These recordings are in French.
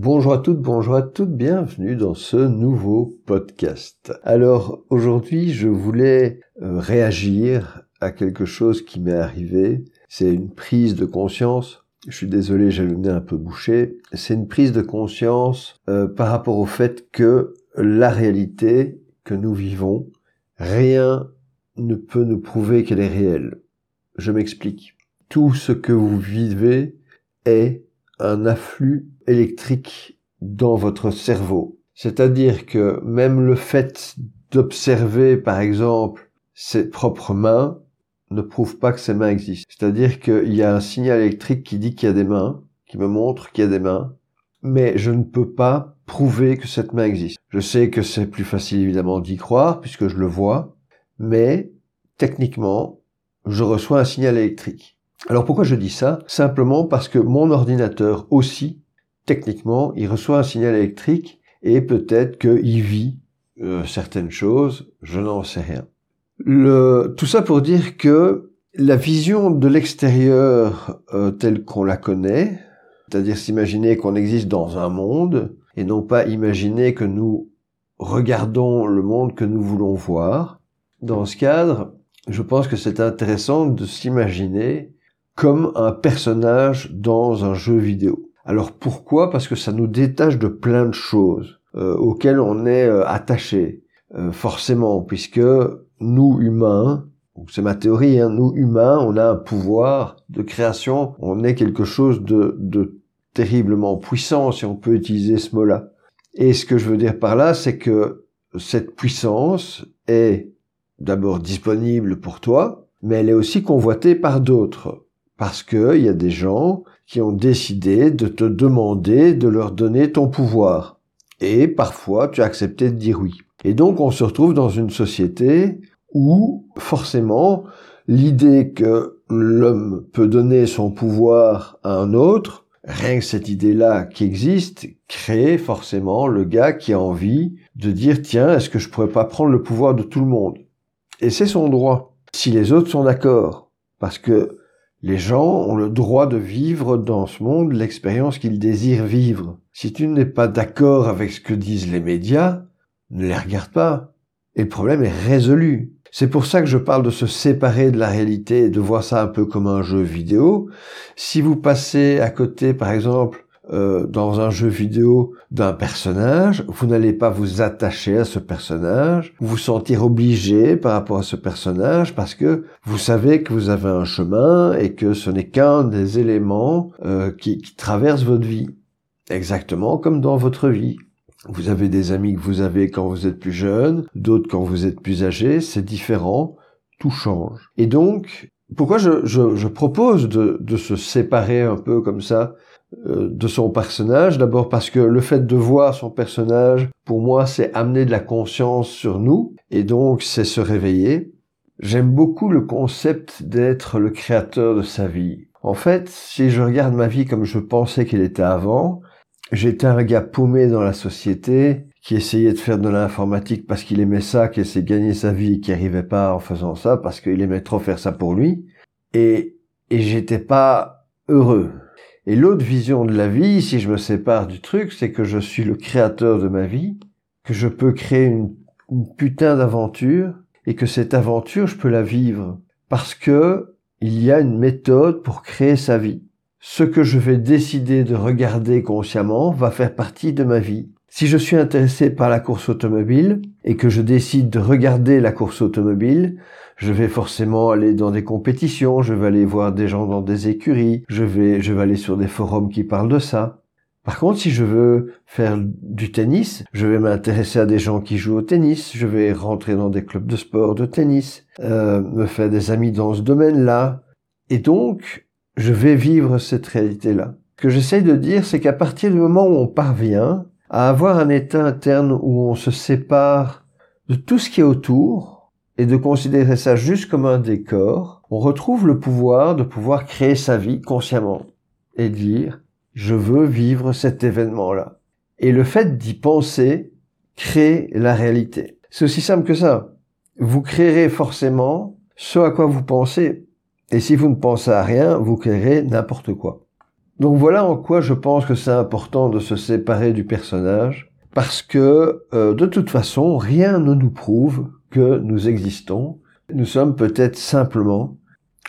Bonjour à toutes, bonjour à toutes, bienvenue dans ce nouveau podcast. Alors aujourd'hui je voulais euh, réagir à quelque chose qui m'est arrivé, c'est une prise de conscience. Je suis désolé, j'ai le nez un peu bouché. C'est une prise de conscience euh, par rapport au fait que la réalité que nous vivons, rien ne peut nous prouver qu'elle est réelle. Je m'explique. Tout ce que vous vivez est un afflux électrique dans votre cerveau. C'est-à-dire que même le fait d'observer, par exemple, ses propres mains ne prouve pas que ces mains existent. C'est-à-dire qu'il y a un signal électrique qui dit qu'il y a des mains, qui me montre qu'il y a des mains, mais je ne peux pas prouver que cette main existe. Je sais que c'est plus facile évidemment d'y croire puisque je le vois, mais techniquement, je reçois un signal électrique. Alors pourquoi je dis ça? Simplement parce que mon ordinateur aussi, techniquement, il reçoit un signal électrique et peut-être qu'il vit euh, certaines choses, je n'en sais rien. Tout ça pour dire que la vision de l'extérieur euh, telle qu'on la connaît, c'est-à-dire s'imaginer qu'on existe dans un monde et non pas imaginer que nous regardons le monde que nous voulons voir. Dans ce cadre, je pense que c'est intéressant de s'imaginer comme un personnage dans un jeu vidéo. Alors pourquoi? Parce que ça nous détache de plein de choses euh, auxquelles on est euh, attaché, euh, forcément, puisque nous humains, c'est ma théorie, hein, nous humains, on a un pouvoir de création, on est quelque chose de, de terriblement puissant, si on peut utiliser ce mot-là. Et ce que je veux dire par là, c'est que cette puissance est d'abord disponible pour toi, mais elle est aussi convoitée par d'autres parce qu'il y a des gens qui ont décidé de te demander de leur donner ton pouvoir. Et parfois, tu as accepté de dire oui. Et donc, on se retrouve dans une société où, forcément, l'idée que l'homme peut donner son pouvoir à un autre, rien que cette idée-là qui existe, crée forcément le gars qui a envie de dire, tiens, est-ce que je pourrais pas prendre le pouvoir de tout le monde? Et c'est son droit. Si les autres sont d'accord. Parce que les gens ont le droit de vivre dans ce monde l'expérience qu'ils désirent vivre. Si tu n'es pas d'accord avec ce que disent les médias, ne les regarde pas. Et le problème est résolu. C'est pour ça que je parle de se séparer de la réalité et de voir ça un peu comme un jeu vidéo. Si vous passez à côté, par exemple, euh, dans un jeu vidéo d'un personnage, vous n'allez pas vous attacher à ce personnage, vous sentir obligé par rapport à ce personnage parce que vous savez que vous avez un chemin et que ce n'est qu'un des éléments euh, qui, qui traversent votre vie. Exactement comme dans votre vie. Vous avez des amis que vous avez quand vous êtes plus jeune, d'autres quand vous êtes plus âgé, c'est différent, tout change. Et donc, pourquoi je, je, je propose de, de, se séparer un peu comme ça de son personnage. D'abord parce que le fait de voir son personnage, pour moi, c'est amener de la conscience sur nous, et donc c'est se réveiller. J'aime beaucoup le concept d'être le créateur de sa vie. En fait, si je regarde ma vie comme je pensais qu'elle était avant, j'étais un gars paumé dans la société, qui essayait de faire de l'informatique parce qu'il aimait ça, qui essayait de gagner sa vie et qui arrivait pas en faisant ça parce qu'il aimait trop faire ça pour lui. Et, et j'étais pas heureux. Et l'autre vision de la vie, si je me sépare du truc, c'est que je suis le créateur de ma vie, que je peux créer une, putain d'aventure, et que cette aventure, je peux la vivre. Parce que il y a une méthode pour créer sa vie. Ce que je vais décider de regarder consciemment va faire partie de ma vie. Si je suis intéressé par la course automobile et que je décide de regarder la course automobile, je vais forcément aller dans des compétitions, je vais aller voir des gens dans des écuries, je vais, je vais aller sur des forums qui parlent de ça. Par contre, si je veux faire du tennis, je vais m'intéresser à des gens qui jouent au tennis, je vais rentrer dans des clubs de sport de tennis, euh, me faire des amis dans ce domaine-là. Et donc, je vais vivre cette réalité-là. Ce que j'essaye de dire, c'est qu'à partir du moment où on parvient à avoir un état interne où on se sépare de tout ce qui est autour, et de considérer ça juste comme un décor, on retrouve le pouvoir de pouvoir créer sa vie consciemment et dire je veux vivre cet événement-là. Et le fait d'y penser crée la réalité. C'est aussi simple que ça. Vous créerez forcément ce à quoi vous pensez. Et si vous ne pensez à rien, vous créerez n'importe quoi. Donc voilà en quoi je pense que c'est important de se séparer du personnage, parce que euh, de toute façon, rien ne nous prouve que nous existons. Nous sommes peut-être simplement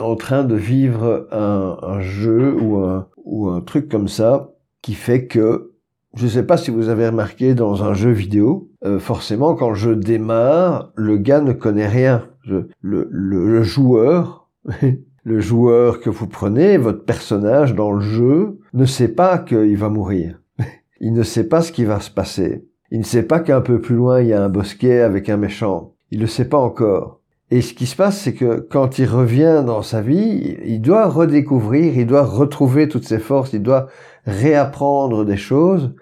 en train de vivre un, jeu ou un, truc comme ça qui fait que, je ne sais pas si vous avez remarqué dans un jeu vidéo, euh, forcément quand je démarre, le gars ne connaît rien. le, le joueur le joueur que vous prenez, votre personnage dans le jeu, ne sait pas qu'il va mourir. il ne sait pas ce qui va se passer. Il ne sait pas qu'un peu plus loin, il y a un bosquet avec un méchant. Il le sait pas encore. Et ce qui se passe, c'est que quand il revient dans sa vie, il doit redécouvrir, il doit retrouver toutes ses forces, il doit réapprendre des choses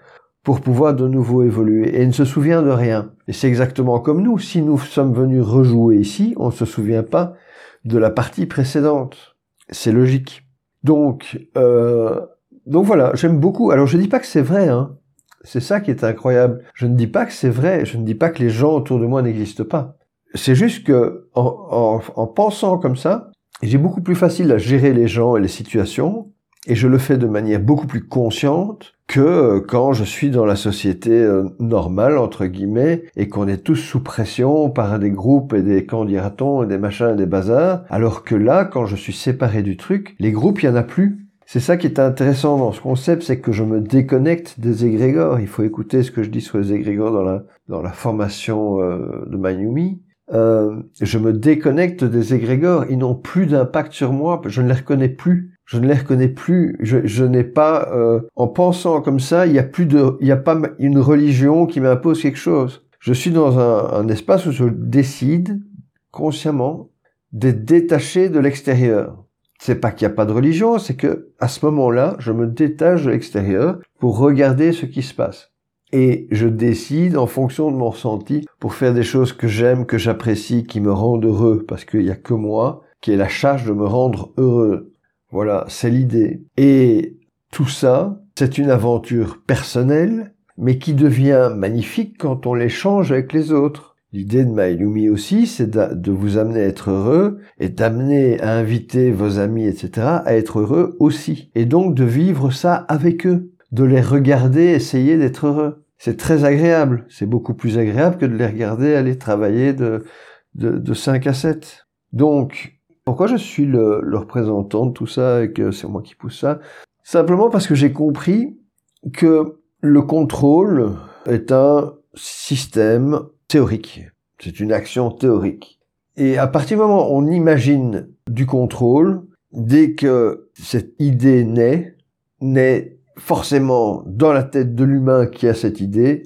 pour pouvoir de nouveau évoluer. Et il ne se souvient de rien. Et c'est exactement comme nous. Si nous sommes venus rejouer ici, on ne se souvient pas de la partie précédente. C'est logique. Donc, euh, donc voilà, j'aime beaucoup. Alors je dis pas que c'est vrai, hein. C'est ça qui est incroyable. Je ne dis pas que c'est vrai. Je ne dis pas que les gens autour de moi n'existent pas. C'est juste que en, en pensant comme ça, j'ai beaucoup plus facile à gérer les gens et les situations, et je le fais de manière beaucoup plus consciente que euh, quand je suis dans la société euh, normale, entre guillemets, et qu'on est tous sous pression par des groupes et des candidatons et des machins et des bazars, alors que là, quand je suis séparé du truc, les groupes, il y en a plus. C'est ça qui est intéressant dans ce concept, c'est que je me déconnecte des égrégores. Il faut écouter ce que je dis sur les égrégores dans la, dans la formation euh, de Mayumi. Euh, je me déconnecte des égrégores. Ils n'ont plus d'impact sur moi. Je ne les reconnais plus je ne les reconnais plus. Je, n'ai pas, euh, en pensant comme ça, il n'y a plus de, il n'y a pas une religion qui m'impose quelque chose. Je suis dans un, un espace où je décide consciemment d'être détaché de l'extérieur. C'est pas qu'il n'y a pas de religion, c'est que à ce moment-là, je me détache de l'extérieur pour regarder ce qui se passe. Et je décide en fonction de mon ressenti pour faire des choses que j'aime, que j'apprécie, qui me rendent heureux, parce qu'il n'y a que moi qui ai la charge de me rendre heureux. Voilà, c'est l'idée. Et tout ça, c'est une aventure personnelle, mais qui devient magnifique quand on l'échange avec les autres. L'idée de Maïlumi aussi, c'est de vous amener à être heureux et d'amener à inviter vos amis, etc., à être heureux aussi. Et donc de vivre ça avec eux, de les regarder, essayer d'être heureux. C'est très agréable. C'est beaucoup plus agréable que de les regarder aller travailler de, de 5 à 7. Donc, pourquoi je suis le, représentant de tout ça et que c'est moi qui pousse ça? Simplement parce que j'ai compris que le contrôle est un système théorique. C'est une action théorique. Et à partir du moment où on imagine du contrôle, dès que cette idée naît, naît forcément dans la tête de l'humain qui a cette idée,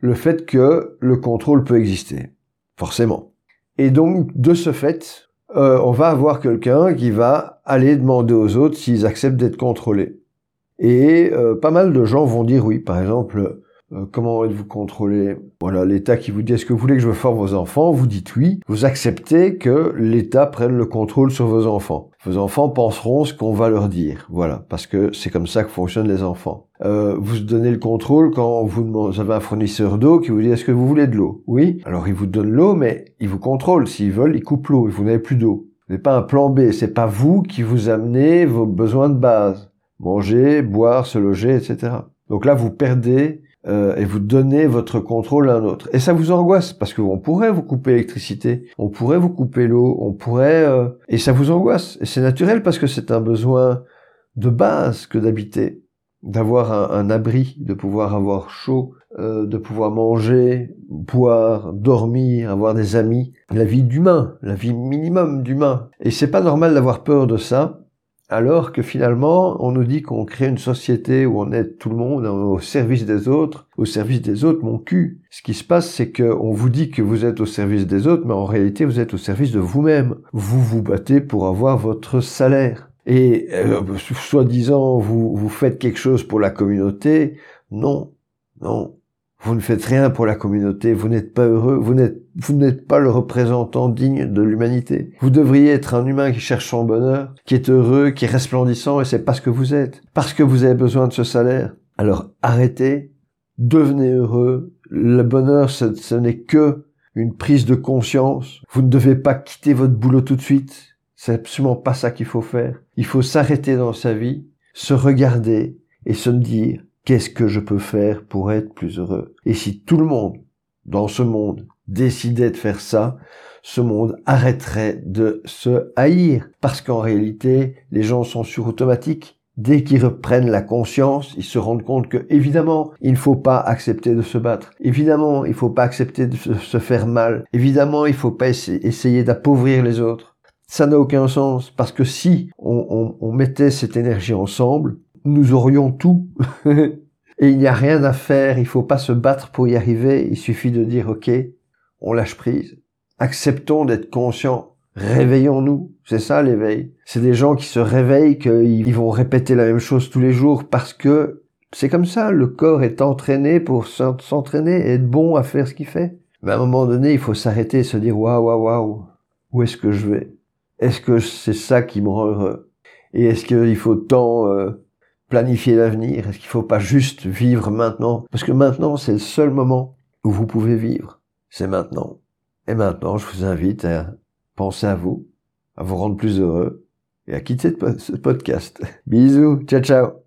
le fait que le contrôle peut exister. Forcément. Et donc, de ce fait, euh, on va avoir quelqu'un qui va aller demander aux autres s'ils acceptent d'être contrôlés. Et euh, pas mal de gens vont dire oui. Par exemple, euh, comment êtes-vous contrôlé? Voilà, l'État qui vous dit est-ce que vous voulez que je forme vos enfants? Vous dites oui. Vous acceptez que l'État prenne le contrôle sur vos enfants. Vos enfants penseront ce qu'on va leur dire. Voilà, parce que c'est comme ça que fonctionnent les enfants. Euh, vous donnez le contrôle quand vous, avez un fournisseur d'eau qui vous dit est-ce que vous voulez de l'eau? Oui. Alors il vous donne l'eau, mais il vous contrôle. S'ils veulent, ils coupent l'eau. Vous n'avez plus d'eau. Vous n'avez pas un plan B. C'est pas vous qui vous amenez vos besoins de base. Manger, boire, se loger, etc. Donc là, vous perdez euh, et vous donnez votre contrôle à un autre. Et ça vous angoisse parce qu'on pourrait vous couper l'électricité, on pourrait vous couper l'eau, on pourrait euh, et ça vous angoisse. Et c'est naturel parce que c'est un besoin de base que d'habiter, d'avoir un, abri, de pouvoir avoir chaud, euh, de pouvoir manger, boire, dormir, avoir des amis, la vie d'humain, la vie minimum d'humain. Et c'est pas normal d'avoir peur de ça alors que finalement, on nous dit qu'on crée une société où on aide tout le monde au service des autres, au service des autres, mon cul. Ce qui se passe, c'est qu'on vous dit que vous êtes au service des autres, mais en réalité, vous êtes au service de vous-même. Vous vous battez pour avoir votre salaire. Et euh, soi-disant, vous, vous faites quelque chose pour la communauté. Non, non. Vous ne faites rien pour la communauté, vous n'êtes pas heureux, vous n'êtes, vous n'êtes pas le représentant digne de l'humanité. Vous devriez être un humain qui cherche son bonheur, qui est heureux, qui est resplendissant, et c'est pas ce que vous êtes. Parce que vous avez besoin de ce salaire. Alors arrêtez, devenez heureux. Le bonheur, ce, ce n'est que une prise de conscience. Vous ne devez pas quitter votre boulot tout de suite. C'est absolument pas ça qu'il faut faire. Il faut s'arrêter dans sa vie, se regarder et se dire qu'est-ce que je peux faire pour être plus heureux? Et si tout le monde dans ce monde décidait de faire ça, ce monde arrêterait de se haïr. Parce qu'en réalité, les gens sont sur automatique. Dès qu'ils reprennent la conscience, ils se rendent compte que, évidemment, il ne faut pas accepter de se battre. Évidemment, il ne faut pas accepter de se faire mal. Évidemment, il ne faut pas essayer d'appauvrir les autres. Ça n'a aucun sens, parce que si on, on mettait cette énergie ensemble, nous aurions tout. Et il n'y a rien à faire, il faut pas se battre pour y arriver, il suffit de dire ok, on lâche prise. Acceptons d'être conscients, réveillons-nous. C'est ça l'éveil. C'est des gens qui se réveillent, qu'ils vont répéter la même chose tous les jours parce que c'est comme ça, le corps est entraîné pour s'entraîner et être bon à faire ce qu'il fait. Mais à un moment donné, il faut s'arrêter et se dire waouh, waouh, waouh, où est-ce que je vais? Est-ce que c'est ça qui me rend heureux? Et est-ce qu'il faut tant euh, planifier l'avenir? Est-ce qu'il ne faut pas juste vivre maintenant? Parce que maintenant, c'est le seul moment où vous pouvez vivre. C'est maintenant. Et maintenant, je vous invite à penser à vous, à vous rendre plus heureux et à quitter ce podcast. Bisous, ciao ciao